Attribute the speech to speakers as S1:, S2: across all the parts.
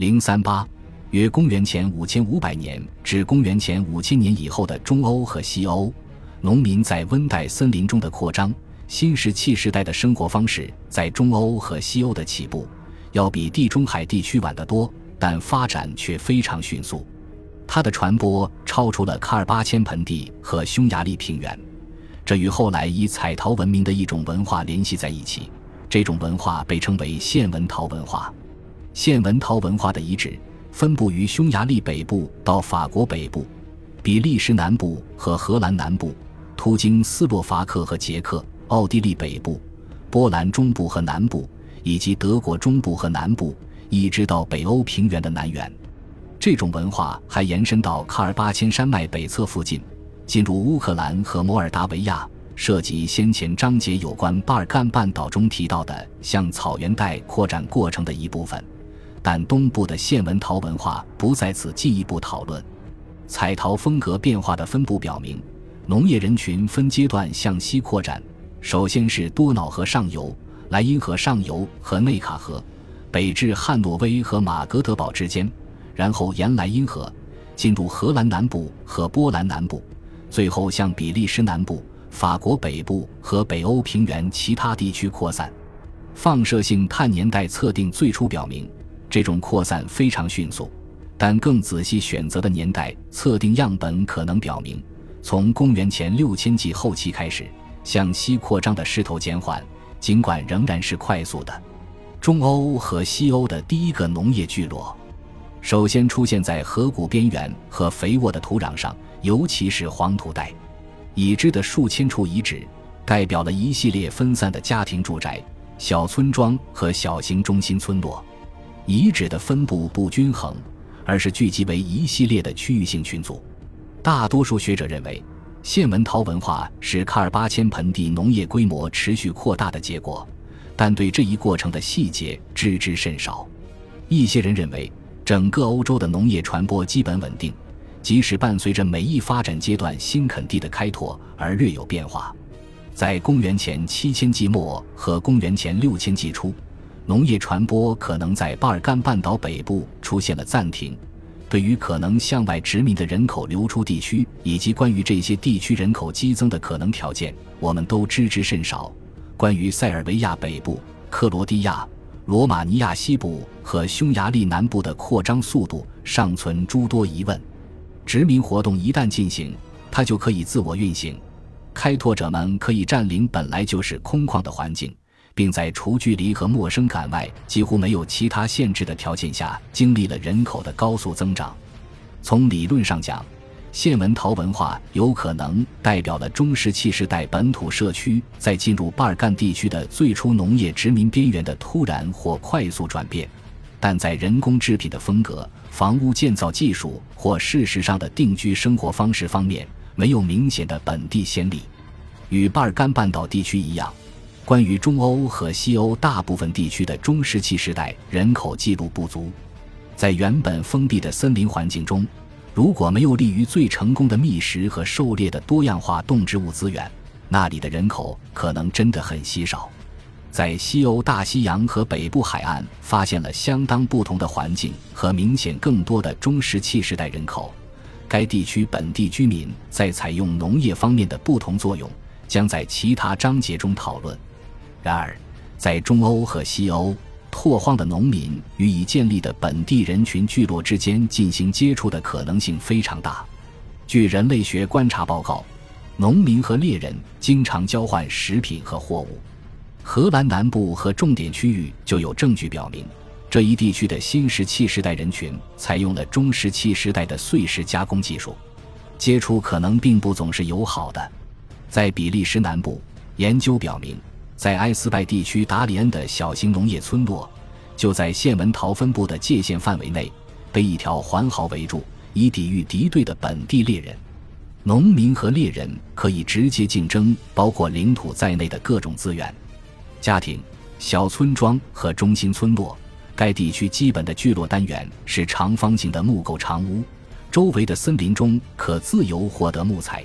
S1: 零三八，约公元前五千五百年至公元前五千年以后的中欧和西欧，农民在温带森林中的扩张。新石器时代的生活方式在中欧和西欧的起步，要比地中海地区晚得多，但发展却非常迅速。它的传播超出了喀尔巴阡盆地和匈牙利平原，这与后来以彩陶闻名的一种文化联系在一起。这种文化被称为线纹陶文化。线纹陶文化的遗址分布于匈牙利北部到法国北部、比利时南部和荷兰南部，途经斯洛伐克和捷克。奥地利北部、波兰中部和南部，以及德国中部和南部，一直到北欧平原的南缘。这种文化还延伸到喀尔巴阡山脉北侧附近，进入乌克兰和摩尔达维亚，涉及先前章节有关巴尔干半岛中提到的向草原带扩展过程的一部分。但东部的线纹陶文化不在此进一步讨论。彩陶风格变化的分布表明，农业人群分阶段向西扩展。首先是多瑙河上游、莱茵河上游和内卡河，北至汉诺威和马格德堡之间，然后沿莱茵河进入荷兰南部和波兰南部，最后向比利时南部、法国北部和北欧平原其他地区扩散。放射性碳年代测定最初表明，这种扩散非常迅速，但更仔细选择的年代测定样本可能表明，从公元前六千纪后期开始。向西扩张的势头减缓，尽管仍然是快速的。中欧和西欧的第一个农业聚落，首先出现在河谷边缘和肥沃的土壤上，尤其是黄土带。已知的数千处遗址，代表了一系列分散的家庭住宅、小村庄和小型中心村落。遗址的分布不均衡，而是聚集为一系列的区域性群组。大多数学者认为。线纹陶文化是喀尔巴阡盆地农业规模持续扩大的结果，但对这一过程的细节知之甚少。一些人认为，整个欧洲的农业传播基本稳定，即使伴随着每一发展阶段新垦地的开拓而略有变化。在公元前七千纪末和公元前六千纪初，农业传播可能在巴尔干半岛北部出现了暂停。对于可能向外殖民的人口流出地区，以及关于这些地区人口激增的可能条件，我们都知之甚少。关于塞尔维亚北部、克罗地亚、罗马尼亚西部和匈牙利南部的扩张速度，尚存诸多疑问。殖民活动一旦进行，它就可以自我运行，开拓者们可以占领本来就是空旷的环境。并在除距离和陌生感外几乎没有其他限制的条件下，经历了人口的高速增长。从理论上讲，线纹陶文化有可能代表了中石器时代本土社区在进入巴尔干地区的最初农业殖民边缘的突然或快速转变，但在人工制品的风格、房屋建造技术或事实上的定居生活方式方面，没有明显的本地先例。与巴尔干半岛地区一样。关于中欧和西欧大部分地区的中石器时代人口记录不足，在原本封闭的森林环境中，如果没有利于最成功的觅食和狩猎的多样化动植物资源，那里的人口可能真的很稀少。在西欧大西洋和北部海岸发现了相当不同的环境和明显更多的中石器时代人口，该地区本地居民在采用农业方面的不同作用，将在其他章节中讨论。然而，在中欧和西欧，拓荒的农民与已建立的本地人群聚落之间进行接触的可能性非常大。据人类学观察报告，农民和猎人经常交换食品和货物。荷兰南部和重点区域就有证据表明，这一地区的新石器时代人群采用了中石器时代的碎石加工技术。接触可能并不总是友好的。在比利时南部，研究表明。在埃斯拜地区达里恩的小型农业村落，就在线纹陶分布的界限范围内，被一条环壕围住，以抵御敌对的本地猎人。农民和猎人可以直接竞争包括领土在内的各种资源。家庭、小村庄和中心村落，该地区基本的聚落单元是长方形的木构长屋，周围的森林中可自由获得木材。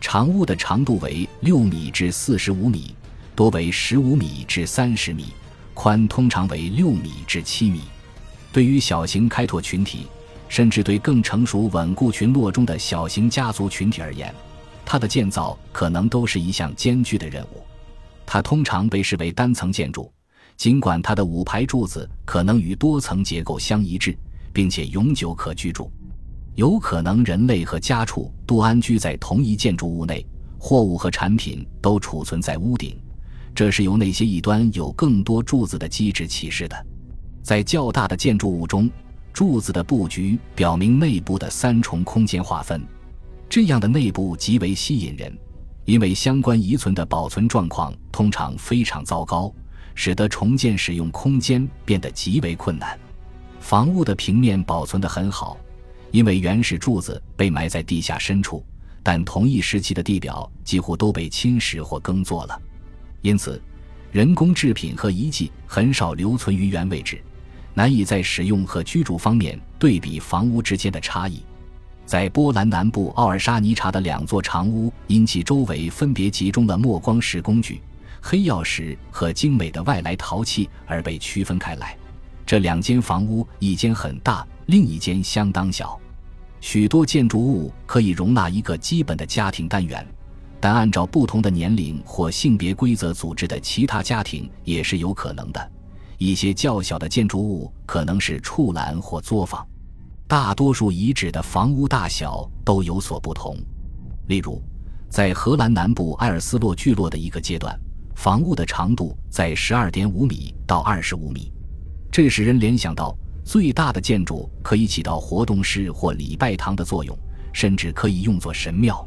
S1: 长屋的长度为六米至四十五米。多为十五米至三十米，宽通常为六米至七米。对于小型开拓群体，甚至对更成熟稳固群落中的小型家族群体而言，它的建造可能都是一项艰巨的任务。它通常被视为单层建筑，尽管它的五排柱子可能与多层结构相一致，并且永久可居住。有可能人类和家畜都安居在同一建筑物内，货物和产品都储存在屋顶。这是由那些一端有更多柱子的机制启示的。在较大的建筑物中，柱子的布局表明内部的三重空间划分。这样的内部极为吸引人，因为相关遗存的保存状况通常非常糟糕，使得重建使用空间变得极为困难。房屋的平面保存得很好。因为原始柱子被埋在地下深处，但同一时期的地表几乎都被侵蚀或耕作了，因此，人工制品和遗迹很少留存于原位置，难以在使用和居住方面对比房屋之间的差异。在波兰南部奥尔沙尼察的两座长屋，因其周围分别集中了墨光石工具、黑曜石和精美的外来陶器而被区分开来。这两间房屋，一间很大，另一间相当小。许多建筑物可以容纳一个基本的家庭单元，但按照不同的年龄或性别规则组织的其他家庭也是有可能的。一些较小的建筑物可能是畜栏或作坊。大多数遗址的房屋大小都有所不同。例如，在荷兰南部埃尔斯洛聚落的一个阶段，房屋的长度在十二点五米到二十五米，这使人联想到。最大的建筑可以起到活动室或礼拜堂的作用，甚至可以用作神庙。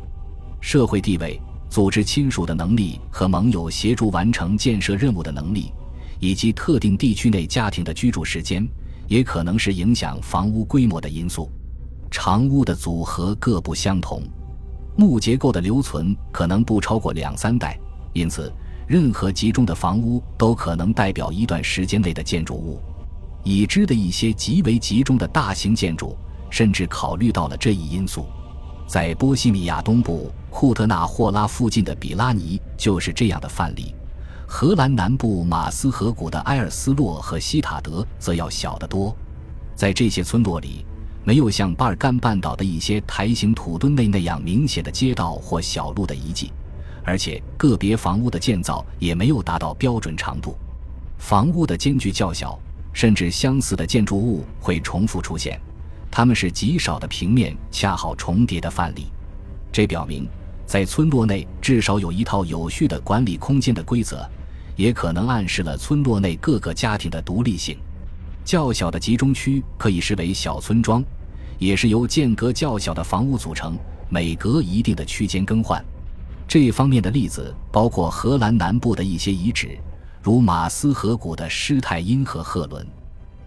S1: 社会地位、组织亲属的能力和盟友协助完成建设任务的能力，以及特定地区内家庭的居住时间，也可能是影响房屋规模的因素。长屋的组合各不相同，木结构的留存可能不超过两三代，因此任何集中的房屋都可能代表一段时间内的建筑物。已知的一些极为集中的大型建筑，甚至考虑到了这一因素。在波西米亚东部库特纳霍拉附近的比拉尼就是这样的范例。荷兰南部马斯河谷的埃尔斯洛和西塔德则要小得多。在这些村落里，没有像巴尔干半岛的一些台形土墩内那样明显的街道或小路的遗迹，而且个别房屋的建造也没有达到标准长度。房屋的间距较小。甚至相似的建筑物会重复出现，它们是极少的平面恰好重叠的范例。这表明，在村落内至少有一套有序的管理空间的规则，也可能暗示了村落内各个家庭的独立性。较小的集中区可以视为小村庄，也是由间隔较小的房屋组成，每隔一定的区间更换。这方面的例子包括荷兰南部的一些遗址。如马斯河谷的施泰因和赫伦，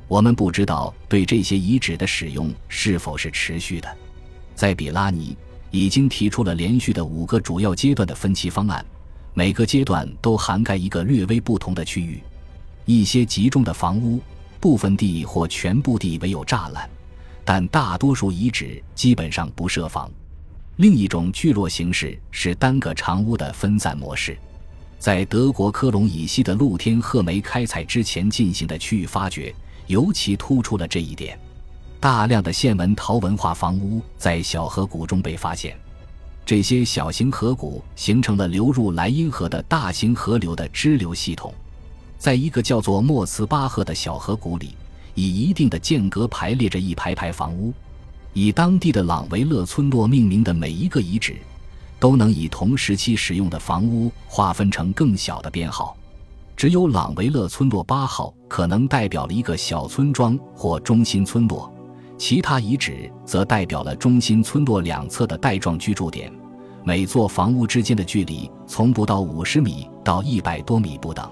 S1: 我们不知道对这些遗址的使用是否是持续的。在比拉尼，已经提出了连续的五个主要阶段的分期方案，每个阶段都涵盖一个略微不同的区域。一些集中的房屋，部分地或全部地围有栅栏，但大多数遗址基本上不设防。另一种聚落形式是单个长屋的分散模式。在德国科隆以西的露天褐煤开采之前进行的区域发掘，尤其突出了这一点。大量的线纹陶文化房屋在小河谷中被发现，这些小型河谷形成了流入莱茵河的大型河流的支流系统。在一个叫做莫茨巴赫的小河谷里，以一定的间隔排列着一排排房屋，以当地的朗维勒村落命名的每一个遗址。都能以同时期使用的房屋划分成更小的编号，只有朗维勒村落八号可能代表了一个小村庄或中心村落，其他遗址则代表了中心村落两侧的带状居住点。每座房屋之间的距离从不到五十米到一百多米不等。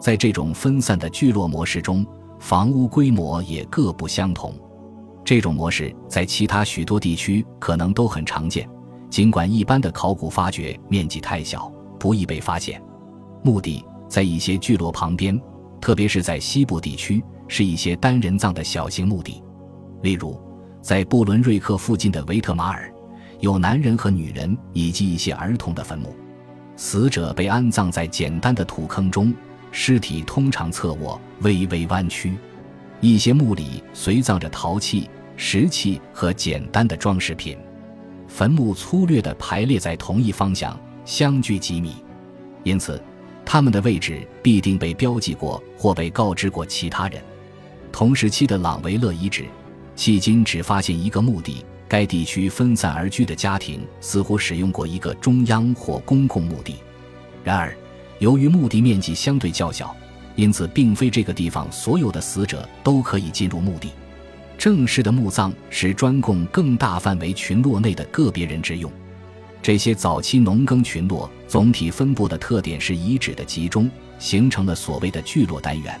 S1: 在这种分散的聚落模式中，房屋规模也各不相同。这种模式在其他许多地区可能都很常见。尽管一般的考古发掘面积太小，不易被发现，墓地在一些聚落旁边，特别是在西部地区，是一些单人葬的小型墓地。例如，在布伦瑞克附近的维特马尔，有男人和女人以及一些儿童的坟墓，死者被安葬在简单的土坑中，尸体通常侧卧，微微弯曲。一些墓里随葬着陶器、石器和简单的装饰品，坟墓粗略地排列在同一方向，相距几米，因此他们的位置必定被标记过或被告知过其他人。同时期的朗维勒遗址，迄今只发现一个墓地，该地区分散而居的家庭似乎使用过一个中央或公共墓地。然而，由于墓地面积相对较小。因此，并非这个地方所有的死者都可以进入墓地。正式的墓葬是专供更大范围群落内的个别人之用。这些早期农耕群落总体分布的特点是遗址的集中，形成了所谓的聚落单元。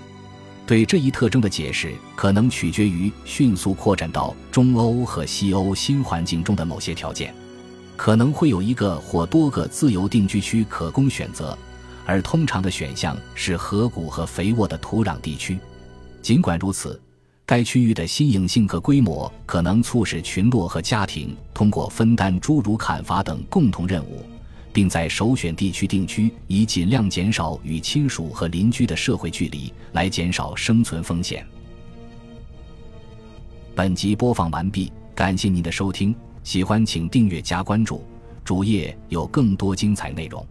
S1: 对这一特征的解释可能取决于迅速扩展到中欧和西欧新环境中的某些条件，可能会有一个或多个自由定居区可供选择。而通常的选项是河谷和肥沃的土壤地区。尽管如此，该区域的新颖性和规模可能促使群落和家庭通过分担诸如砍伐等共同任务，并在首选地区定居，以尽量减少与亲属和邻居的社会距离，来减少生存风险。本集播放完毕，感谢您的收听，喜欢请订阅加关注，主页有更多精彩内容。